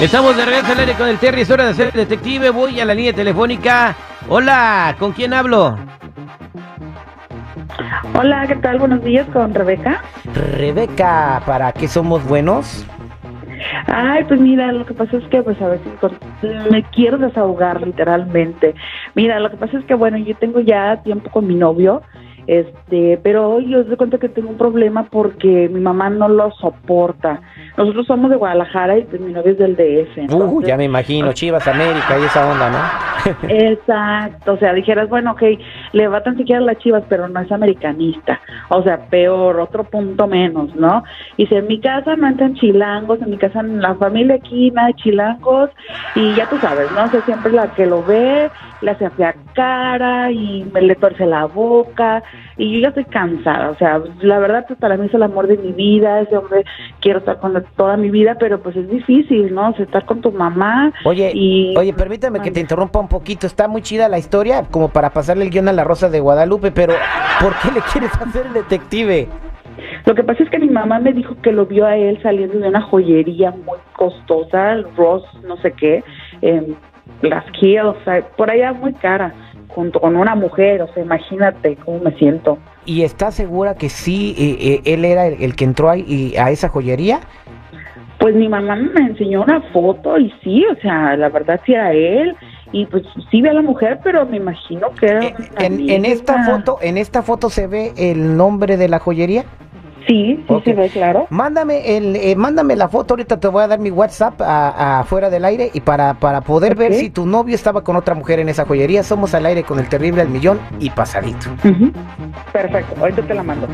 Estamos de regreso al aire con el Terry, es hora de ser detective. Voy a la línea telefónica. Hola, ¿con quién hablo? Hola, ¿qué tal? Buenos días con Rebeca. Rebeca, ¿para qué somos buenos? Ay, pues mira, lo que pasa es que, pues a veces con- me quiero desahogar literalmente. Mira, lo que pasa es que, bueno, yo tengo ya tiempo con mi novio, este, pero hoy yo doy cuenta que tengo un problema porque mi mamá no lo soporta. Nosotros somos de Guadalajara y pues mi novio es del DF. Uh, entonces- ya me imagino, Chivas América y esa onda, ¿no? Exacto, o sea, dijeras, bueno, ok, le va tan siquiera a las chivas, pero no es americanista. O sea, peor, otro punto menos, ¿no? Y si en mi casa no entran chilangos, en mi casa, en la familia aquí, nada de chilangos, y ya tú sabes, ¿no? O sea, siempre la que lo ve, le hace fea cara y me le torce la boca, y yo ya estoy cansada, o sea, la verdad, pues para mí es el amor de mi vida, ese hombre quiero estar con él toda mi vida, pero pues es difícil, ¿no? O sea, estar con tu mamá. Oye, y... oye, permítame que te interrumpa un poquito. Está muy chida la historia, como para pasarle el guion a la Rosa de Guadalupe, pero ¿por qué le quieres hacer el detective? Lo que pasa es que mi mamá me dijo que lo vio a él saliendo de una joyería muy costosa, el Ross, no sé qué, las o sea, por allá muy cara, junto con una mujer, o sea, imagínate cómo me siento. ¿Y está segura que sí, eh, eh, él era el, el que entró ahí a esa joyería? Pues mi mamá me enseñó una foto y sí, o sea, la verdad sí era él, y pues sí ve a la mujer, pero me imagino que era Eh, En, en esta foto, en esta foto se ve el nombre de la joyería. Sí, sí Ok. se ve, claro. Mándame el, eh, mándame la foto. Ahorita te voy a dar mi WhatsApp a, a fuera del aire y para, para poder ver si tu novio estaba con otra mujer en esa joyería. Somos al aire con el terrible al millón y pasadito. Perfecto, ahorita te la mando.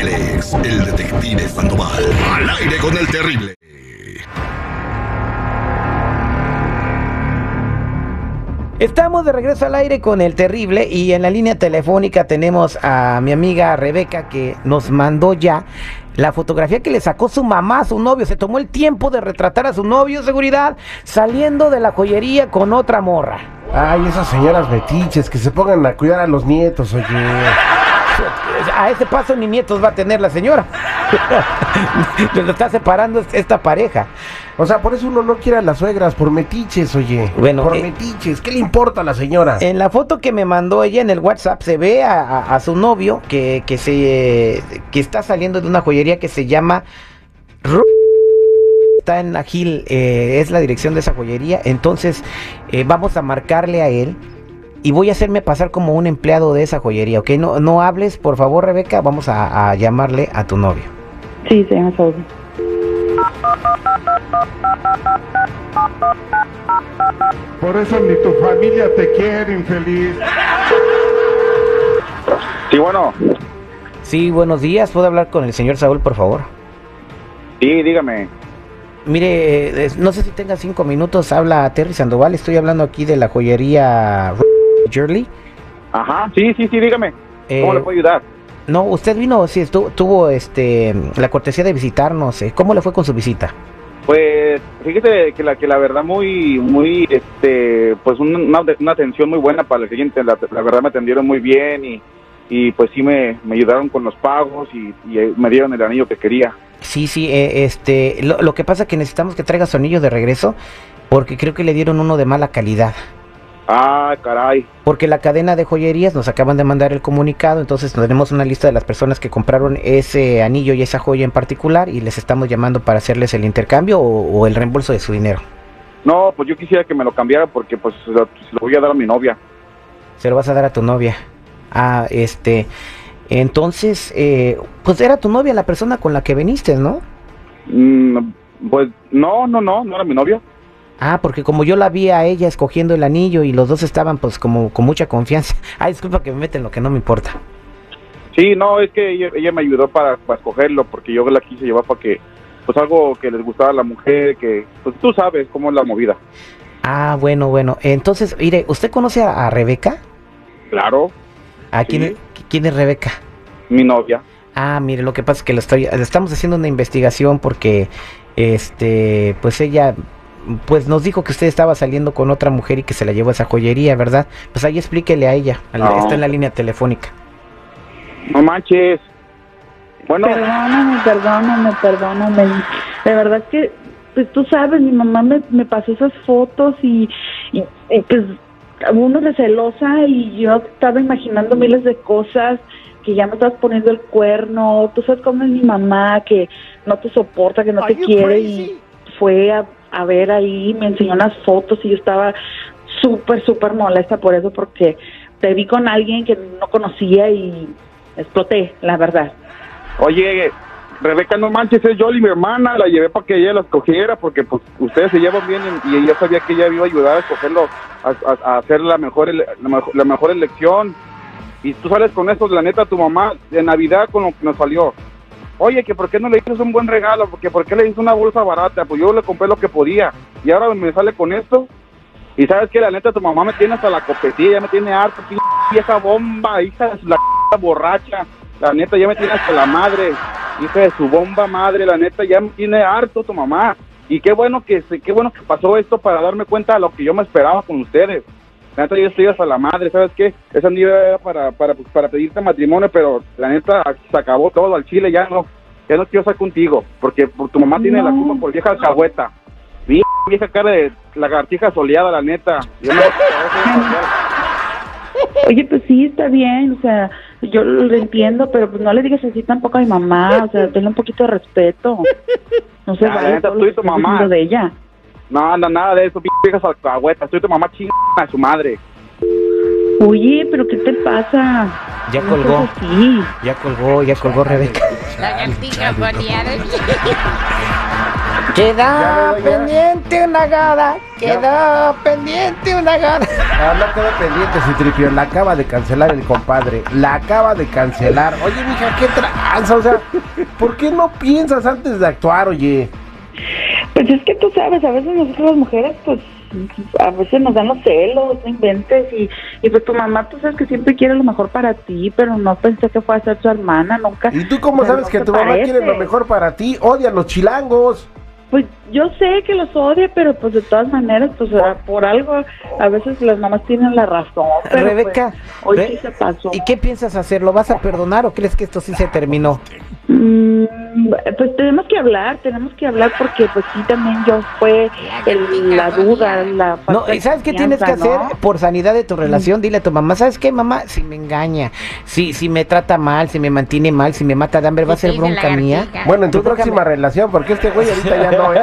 Él es el detective Sandoval. Al aire con el terrible. Estamos de regreso al aire con el terrible y en la línea telefónica tenemos a mi amiga Rebeca que nos mandó ya la fotografía que le sacó su mamá a su novio. Se tomó el tiempo de retratar a su novio, seguridad, saliendo de la joyería con otra morra. Ay, esas señoras metiches que se pongan a cuidar a los nietos, oye. A ese paso ni nietos va a tener la señora. Lo está separando esta pareja. O sea, por eso uno no quiere a las suegras, por metiches, oye. Bueno, por eh, metiches. ¿Qué le importa a la señora? En la foto que me mandó ella en el WhatsApp se ve a, a- a su novio que, que se que está saliendo de una joyería que se llama Ru- está en la Gil, eh, es la dirección de esa joyería. Entonces eh, vamos a marcarle a él y voy a hacerme pasar como un empleado de esa joyería, ¿ok? No, no hables, por favor, Rebeca. Vamos a, a llamarle a tu novio. Sí, se llama Saúl. Por eso ni tu familia te quiere, infeliz. Sí, bueno, Sí, buenos días. ¿Puedo hablar con el señor Saúl, por favor? sí, dígame. Mire, eh, no sé si tenga cinco minutos. Habla Terry Sandoval. Estoy hablando aquí de la joyería Jurley. Ajá, sí, sí, sí, dígame. ¿Cómo Eh, le puedo ayudar? No, usted vino, sí, estu- tuvo este la cortesía de visitarnos. eh, ¿Cómo le fue con su visita? Pues, fíjese que la que la verdad muy, muy, este, pues una, una, atención muy buena para el cliente. La, la verdad me atendieron muy bien y, y pues sí me, me ayudaron con los pagos y, y, eh, me dieron el anillo que quería. Sí, sí, eh, este, lo, lo que pasa es que necesitamos que traiga su anillo de regreso porque creo que le dieron uno de mala calidad. Ah, caray. Porque la cadena de joyerías nos acaban de mandar el comunicado, entonces tenemos una lista de las personas que compraron ese anillo y esa joya en particular y les estamos llamando para hacerles el intercambio o, o el reembolso de su dinero. No, pues yo quisiera que me lo cambiara porque pues se lo se lo voy a dar a mi novia. Se lo vas a dar a tu novia. Ah, este, entonces, eh, pues era tu novia la persona con la que viniste, ¿no? Mm, pues no, no, no, no era mi novia. Ah, porque como yo la vi a ella escogiendo el anillo y los dos estaban pues como con mucha confianza. Ay, disculpa que me meten lo que no me importa. Sí, no, es que ella, ella me ayudó para, para escogerlo, porque yo la quise llevar para que, pues algo que les gustara a la mujer, que, pues tú sabes cómo es la movida. Ah, bueno, bueno. Entonces, mire, ¿usted conoce a, a Rebeca? Claro, ¿A quién, Sí. es- quién es Rebeca? mi novia. Ah, mire, lo que pasa es que lo estoy, le estamos haciendo una investigación porque, este, pues ella, pues nos dijo que usted estaba saliendo con otra mujer y que se la llevó a esa joyería, ¿verdad? Pues ahí explíquele a ella, al- No. está en la línea telefónica. No manches. Bueno, Perdóname, perdóname, perdóname. De verdad que pues tú sabes, mi mamá me, me pasó esas fotos y, y, y, pues uno de celosa y yo estaba imaginando miles de cosas que ya me estás poniendo el cuerno, tú sabes cómo es mi mamá que no te soporta, que no te quiere y fue a, a ver ahí, me enseñó unas fotos y yo estaba súper, súper molesta por eso porque te vi con alguien que no conocía y exploté, la verdad. Oye, Rebeca, no manches, es Yoli, mi hermana, la llevé para que ella la escogiera, porque pues ustedes se llevan bien y ella sabía que ella iba a ayudar a escogerlo, a, a- a hacer la mejor, la, mejor, la mejor elección. Y tú sales con eso, la neta, tu mamá, de Navidad con lo que nos salió. Oye, que por qué no le hiciste un buen regalo, porque por qué le hice una bolsa barata, pues yo le compré lo que podía. Y ahora me sale con esto. Y sabes que la neta, tu mamá me tiene hasta la copetilla, ya me tiene harto, p- vieja bomba, hija de la borracha. La neta, ya me tiene hasta la madre, hija de su bomba madre, la neta, ya me tiene harto tu mamá. Y qué bueno que qué bueno que pasó esto para darme cuenta de lo que yo me esperaba con ustedes. La neta, yo estoy hasta la madre, ¿sabes qué? Esa nieve era para, para, pues, para pedirte matrimonio, pero la neta, se acabó todo al chile, ya no, ya no quiero estar contigo, porque por tu mamá tiene la No. culpa por vieja alcahueta. Vie- Vieja cara de lagartija soleada, la neta. Yo no- Oye, pues sí, está bien, o sea, yo lo entiendo, pero pues no le digas así tampoco a mi mamá, o sea, tenle un poquito de respeto. No se Ya, vale neta, todo tú y tu mamá. de ella. No, anda nada de eso, viejas alcahuetas. Soy tu mamá chingada a su madre. Oye, pero ¿qué te pasa? Ya No colgó. Ya colgó, ya colgó Rebeca. Boleada. Queda pendiente una gada, queda pendiente una gada. Ah, no quedó pendiente, Citripio. La acaba de cancelar el compadre. La acaba de cancelar. Oye, mija, qué tranza. O sea, ¿por qué no piensas antes de actuar, oye? Pues es que tú sabes, a veces nosotros las mujeres, pues a veces nos dan los celos, no inventes, y, y pues tu mamá, tú sabes que siempre quiere lo mejor para ti, pero no pensé que fuera a ser tu hermana, nunca. ¿Y tú cómo sabes no que tu mamá parece. quiere lo mejor para ti? Odia a los chilangos. Pues yo sé que los odia, pero pues de todas maneras, pues ah, por algo, a veces las mamás tienen la razón. Pero, Rebeca, pues, hoy Re- sí se pasó. ¿y qué piensas hacer? ¿Lo vas a perdonar o crees que esto sí se terminó? Mm, pues tenemos que hablar, tenemos que hablar porque pues sí también yo fue el- la duda, la falta No, de ¿y sabes qué tienes que hacer ¿no? por sanidad de tu relación? Dile a tu mamá, ¿sabes qué, mamá? Si me engaña, si, si me trata mal, si me mantiene mal, si me mata de hambre, va a ser bronca mía. Bueno, en tu próxima relación, porque este güey ahorita ya no, ¿eh?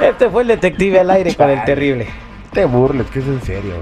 Este fue el detective al aire con el terrible. Te burles, que es en serio.